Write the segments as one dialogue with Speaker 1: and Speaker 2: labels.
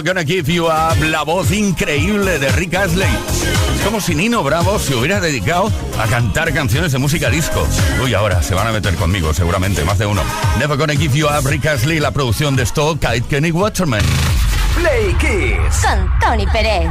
Speaker 1: Never Gonna Give You Up, la voz increíble de Rick Astley. Es como si Nino Bravo se hubiera dedicado a cantar canciones de música disco. Uy, ahora se van a meter conmigo, seguramente, más de uno. Never Gonna Give You Up, Rick Astley, la producción de Stock, Kite Kenny Waterman.
Speaker 2: Play Kiss.
Speaker 3: Con Tony Pérez.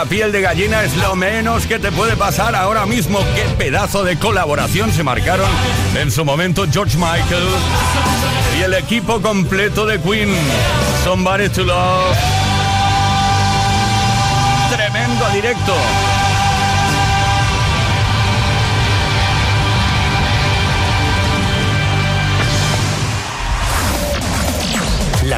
Speaker 1: La piel de gallina es lo menos que te puede pasar ahora mismo. Qué pedazo de colaboración se marcaron en su momento George Michael y el equipo completo de Queen. Somebody to Love. Tremendo directo.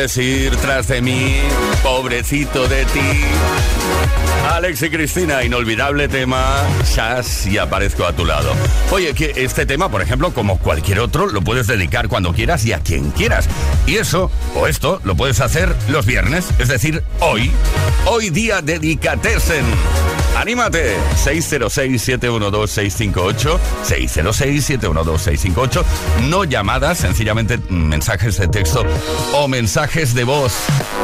Speaker 1: Ir tras de mí, pobrecito de ti. Alex y Cristina, inolvidable tema, Shaz y aparezco a tu lado. Oye, que este tema, por ejemplo, como cualquier otro, lo puedes dedicar cuando quieras y a quien quieras. Y eso, o esto, lo puedes hacer los viernes, es decir, hoy. Hoy día dedicatesen. ¡Anímate! 606-712-658. 606-712-658. No llamadas, sencillamente mensajes de texto o mensajes de voz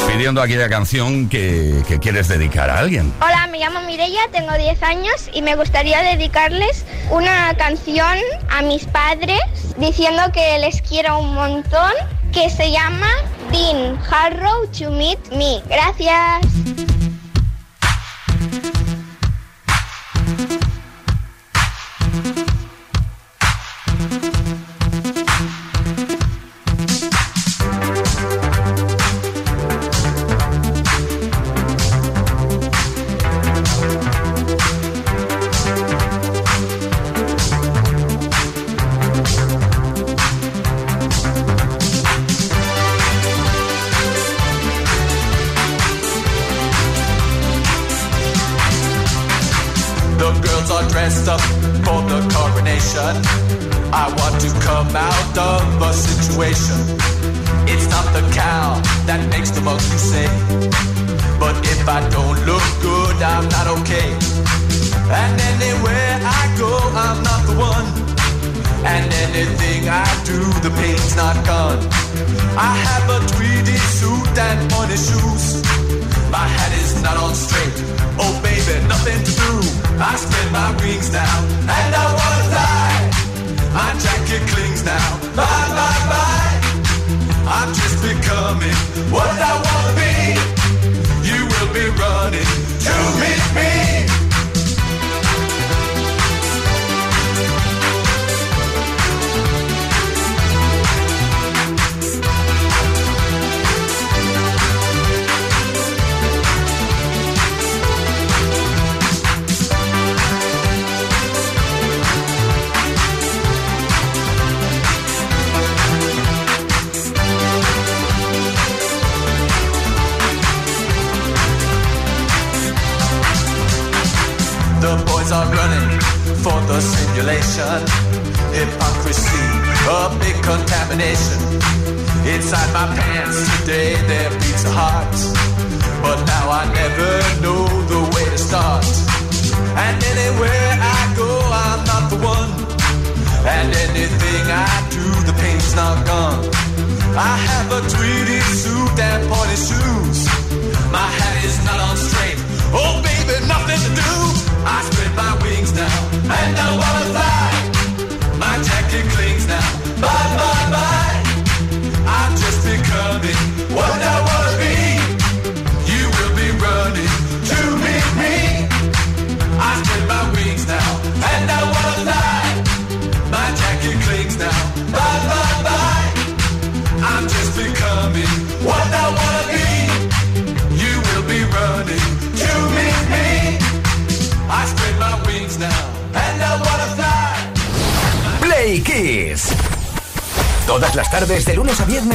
Speaker 1: pidiendo aquella canción que, que quieres dedicar a alguien.
Speaker 4: Hola, me llamo Mireia, tengo 10 años y me gustaría dedicarles una canción a mis padres diciendo que les quiero un montón que se llama Dean Harrow to Meet Me. Gracias.
Speaker 5: I spend nation. Hypocrisy, a big contamination. Inside my pants today there beats a heart. But now I never know the way to start. And anywhere I go, I'm not the one. And anything I do, the pain's not gone. I have a tweedy suit and pointy shoes. My hat is not on straight. Oh, baby, nothing to do. I spread my wings now, and
Speaker 6: I wanna fly now. Bye, bye, bye. I'm just becoming what I was.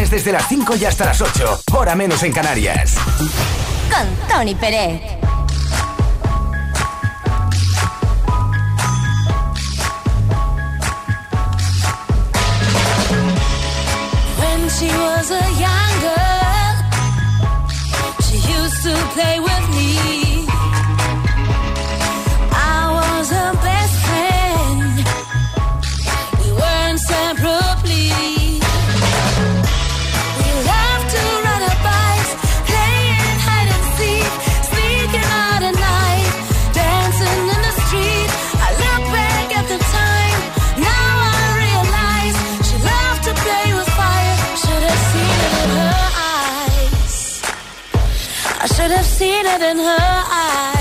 Speaker 2: Desde las 5 y hasta las 8, hora menos en Canarias.
Speaker 3: Con Tony Pérez.
Speaker 7: When she was a young girl, she used to play with me. Seen it in her eyes.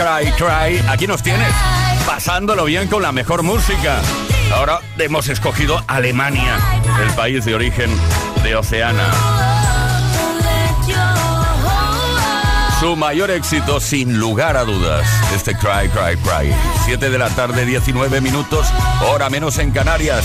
Speaker 1: Cry Cry. Aquí nos tienes, pasándolo bien con la mejor música. Ahora hemos escogido Alemania,
Speaker 7: el
Speaker 1: país de origen de Oceana. Su mayor éxito, sin lugar a dudas, este Cry Cry Cry. 7 de la tarde, 19 minutos, hora menos en Canarias.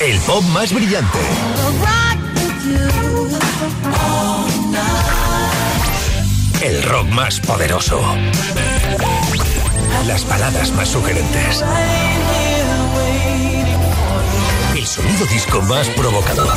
Speaker 2: El pop más brillante. El rock más poderoso. Las baladas más sugerentes. El sonido disco más provocador.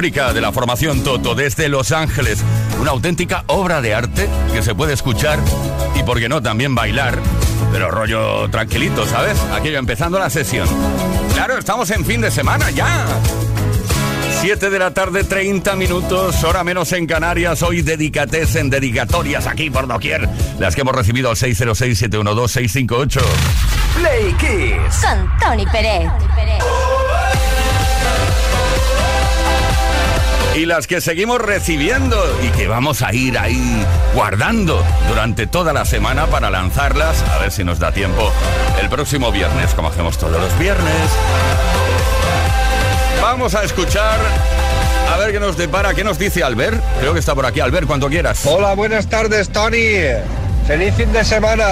Speaker 1: África de la formación Toto desde Los Ángeles. Una auténtica obra de arte que se puede escuchar y, por qué no, también bailar. Pero rollo tranquilito, ¿sabes? Aquello empezando la sesión. Claro, estamos en fin de semana ya. 7 de la tarde, 30 minutos, hora menos en Canarias. Hoy dedicates en dedicatorias aquí por doquier. Las que hemos recibido al 606-712-658.
Speaker 2: Play Kiss.
Speaker 3: Con Tony Pérez.
Speaker 1: Y las que seguimos recibiendo y que vamos a ir ahí guardando durante toda la semana para lanzarlas, a ver si nos da tiempo, el próximo viernes, como hacemos todos los viernes. Vamos a escuchar, a ver qué nos depara, qué nos dice Albert. Creo que está por aquí, Albert, cuando quieras.
Speaker 8: Hola, buenas tardes, Tony. Feliz fin de semana.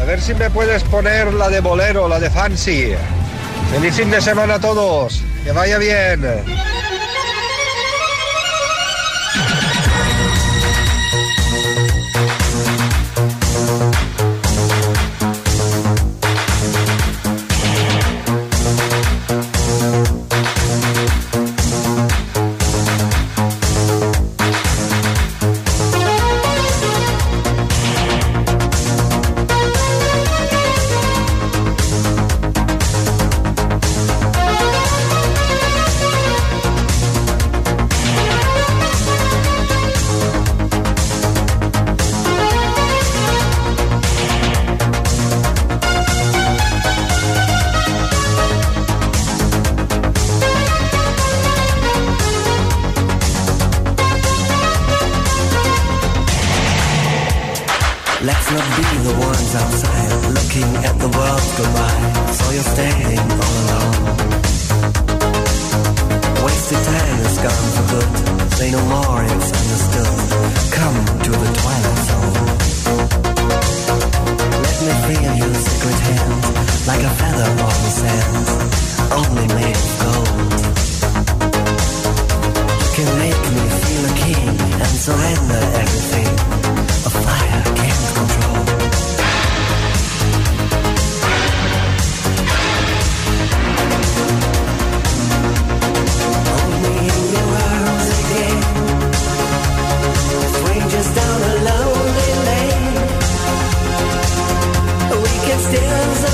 Speaker 8: A ver si me puedes poner la de bolero, la de fancy. Feliz fin de semana a todos. Que vaya bien.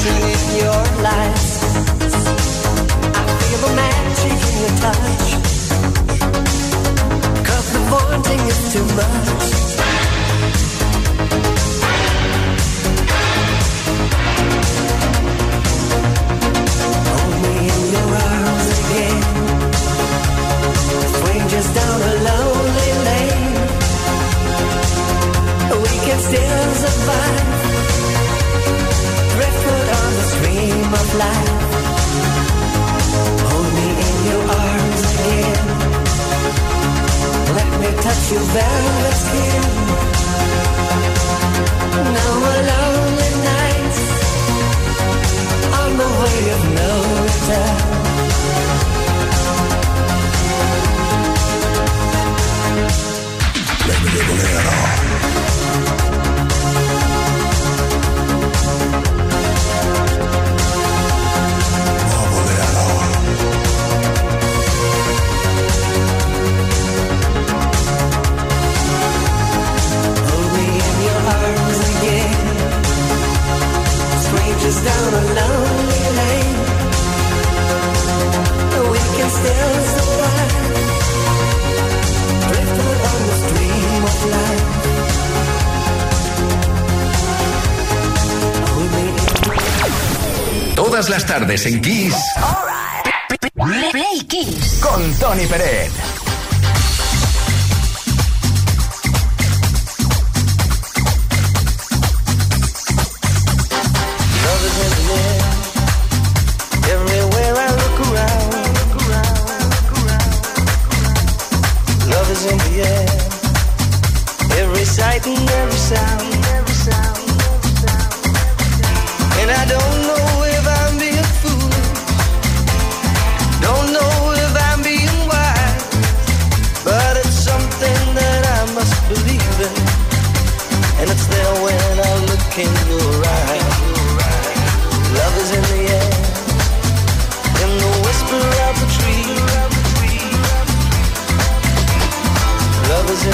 Speaker 9: reflection in your life, I feel the magic in your touch. Cause the wanting is too much. Hold me in your arms again. Down a lonely lane. We can still survive dream of life. Hold me in your arms again. Let me touch your velvet skin. Now alone lonely nights on the way of knowing.
Speaker 2: en Kiss. Right.
Speaker 3: Play, play, Kiss.
Speaker 2: Con Tony Pérez.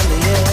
Speaker 10: Yeah.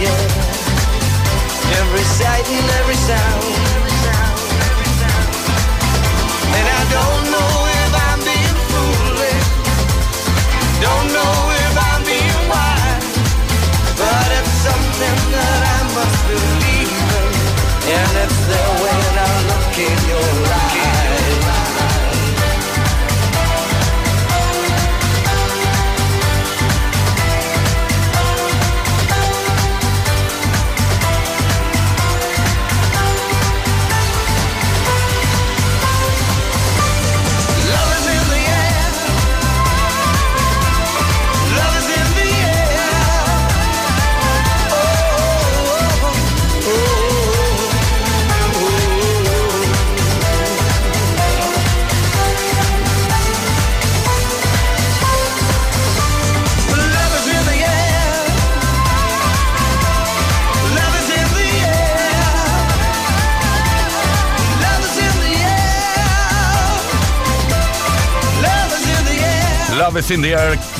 Speaker 10: yeah. Every sight and every sound.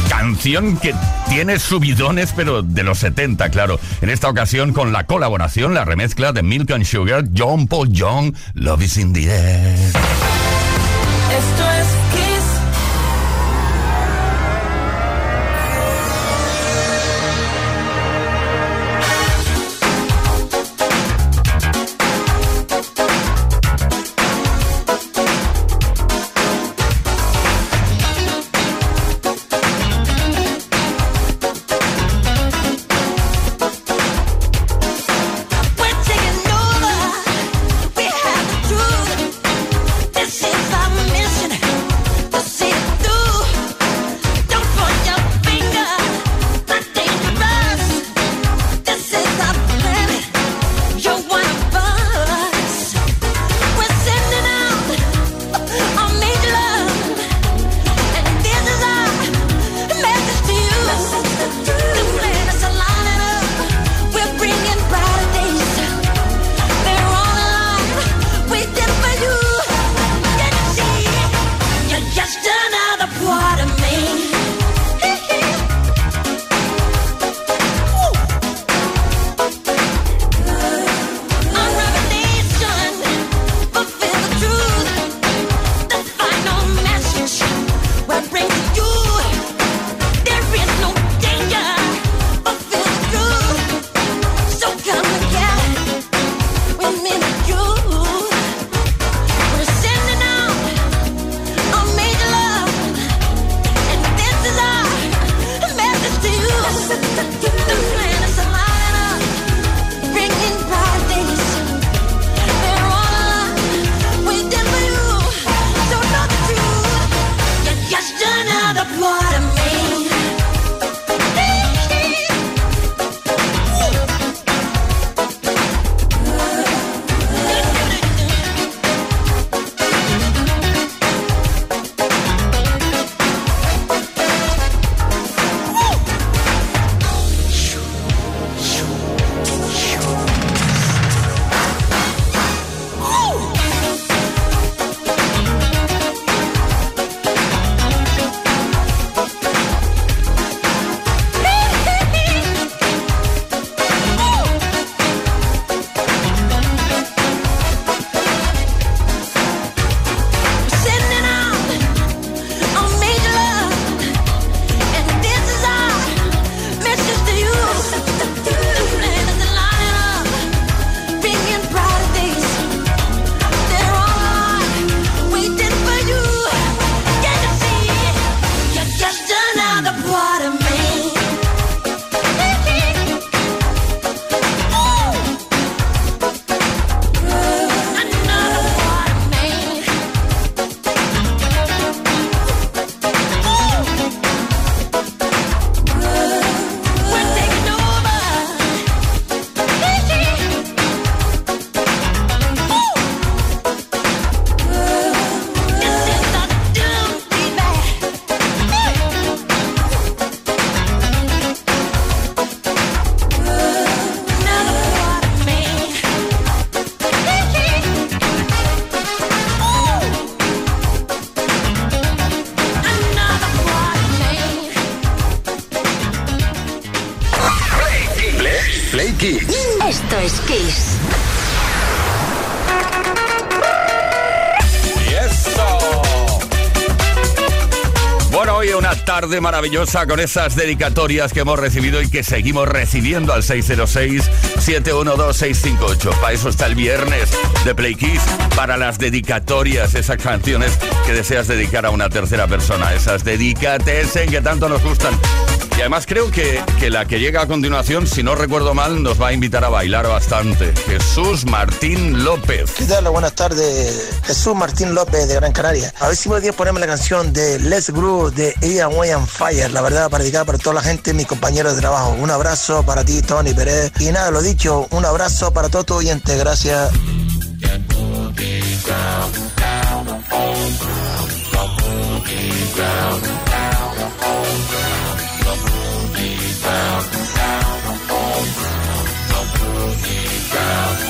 Speaker 1: Canción que tiene subidones, pero de los 70, claro. En esta ocasión con la colaboración, la remezcla de Milk and Sugar, John Paul John, Love is in the Air.
Speaker 3: Kiss.
Speaker 1: Bueno, hoy una tarde maravillosa con esas dedicatorias que hemos recibido y que seguimos recibiendo al 606-712-658. Para eso está el viernes de Play Kiss, para las dedicatorias, esas canciones que deseas dedicar a una tercera persona, esas dedicates en que tanto nos gustan. Y además creo que, que la que llega a continuación, si no recuerdo mal, nos va a invitar a bailar bastante. Jesús Martín López.
Speaker 11: ¿Qué tal? Buenas tardes. Jesús Martín López de Gran Canaria. A ver si podías ponerme la canción de Les Groove de Ian Way and Fire. La verdad, dedicada para toda la gente, mis compañeros de trabajo. Un abrazo para ti, Tony Pérez. Y nada, lo dicho, un abrazo para todos tus oyentes. Gracias. down, down, on the boogie down.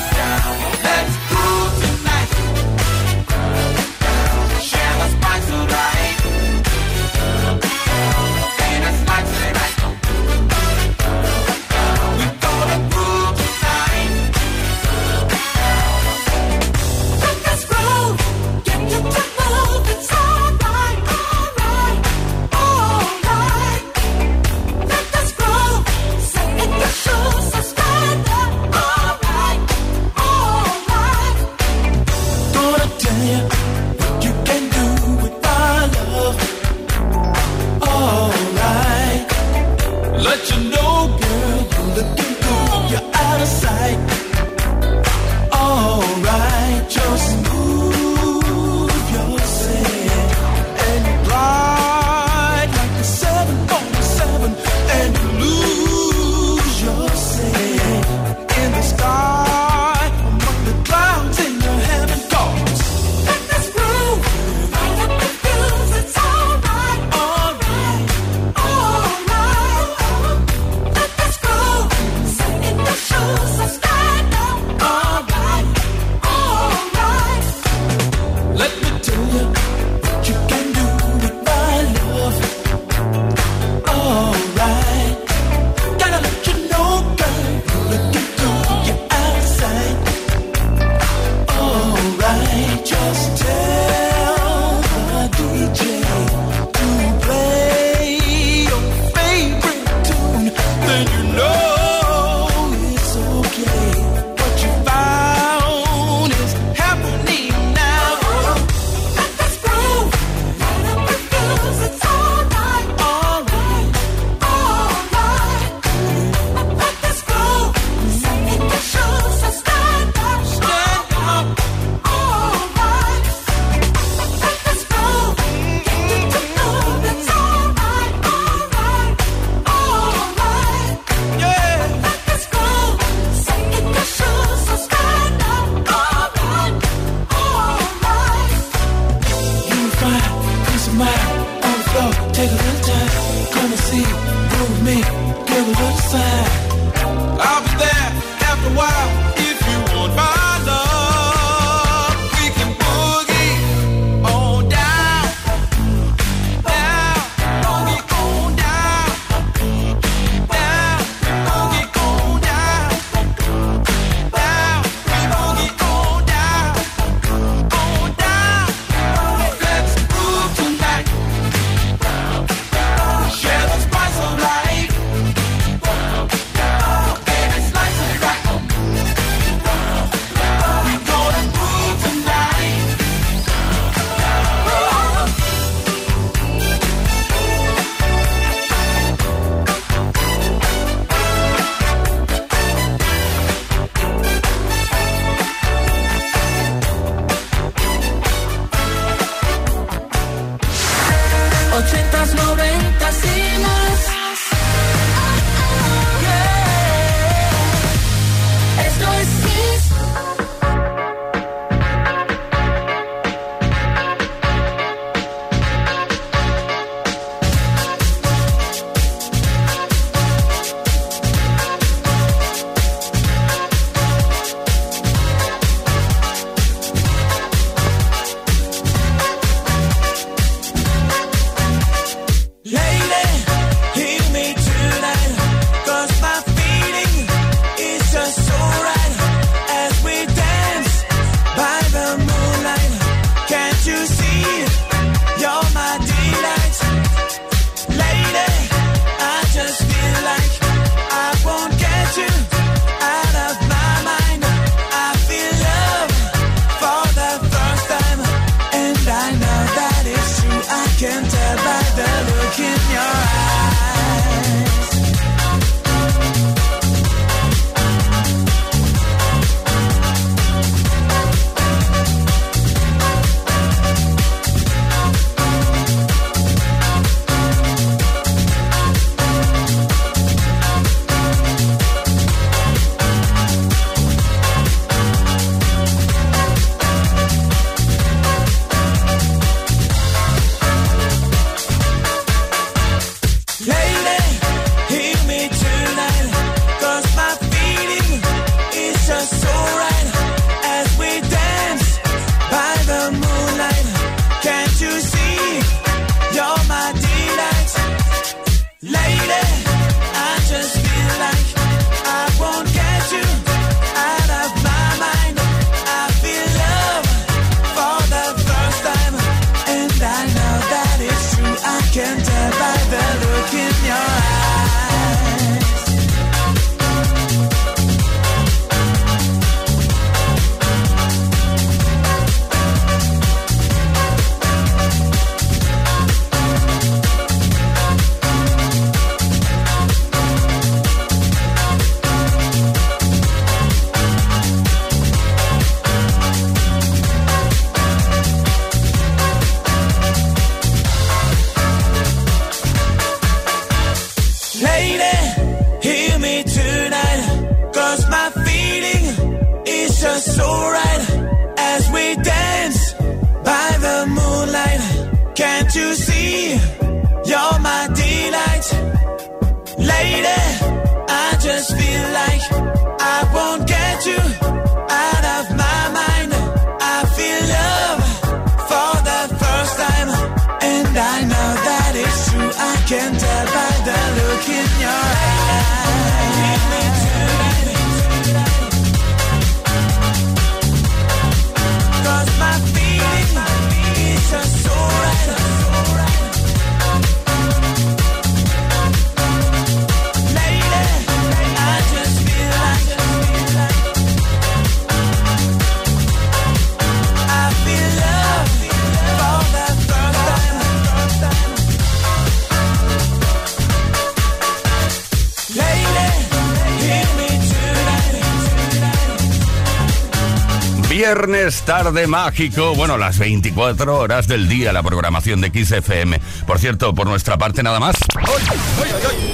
Speaker 1: viernes tarde mágico, bueno, las 24 horas del día, la programación de Kiss FM. Por cierto, por nuestra parte nada más.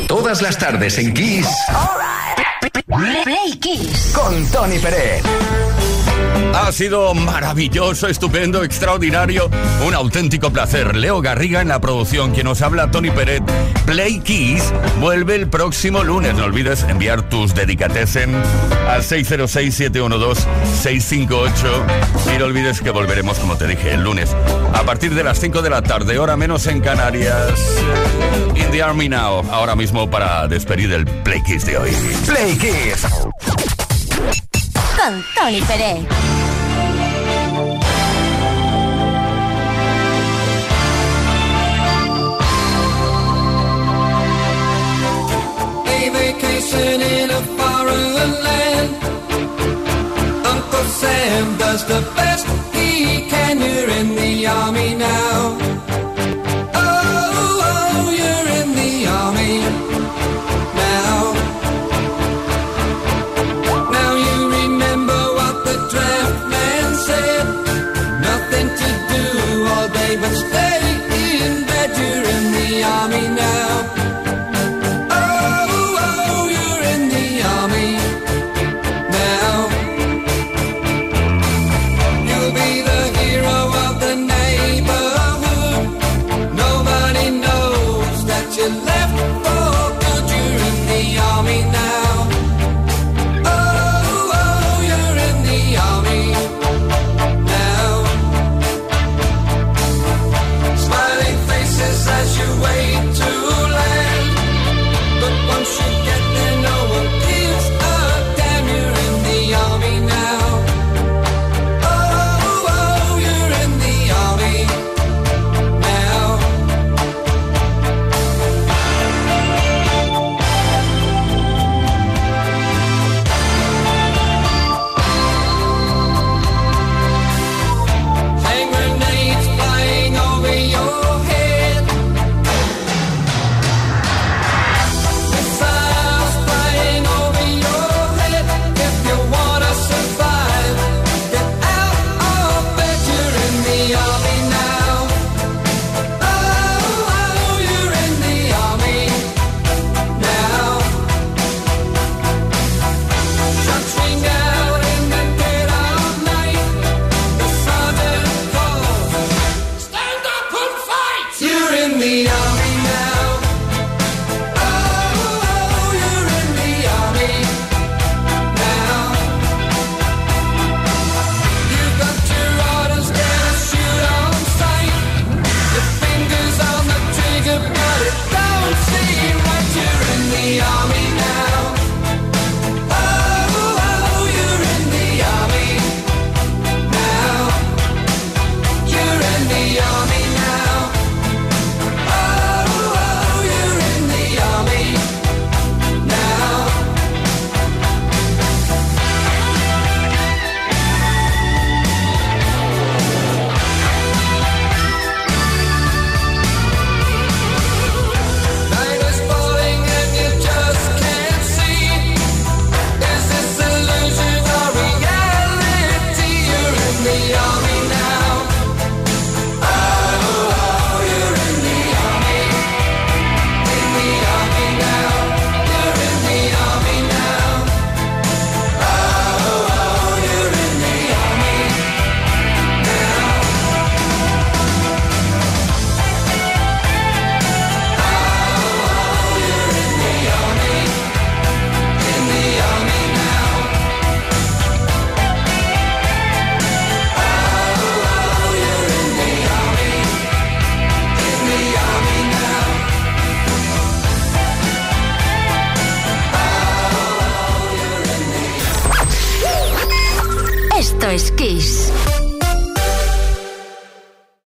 Speaker 2: Todas las tardes en Kiss.
Speaker 3: Play Kiss.
Speaker 2: Con Tony Pérez.
Speaker 1: Ha sido maravilloso, estupendo, extraordinario, un auténtico placer. Leo Garriga en la producción, quien nos habla Tony Peret. Play Kiss vuelve el próximo lunes. No olvides enviar tus dedicatesen al 606-712-658. Y no olvides que volveremos, como te dije, el lunes a partir de las 5 de la tarde, hora menos en Canarias. In the Army Now, ahora mismo para despedir el Play Kiss de hoy.
Speaker 2: Play Kiss.
Speaker 3: con Tony Pérez.
Speaker 12: A vacation in a foreign land. Uncle Sam does the best he can. You're in the army now. But stay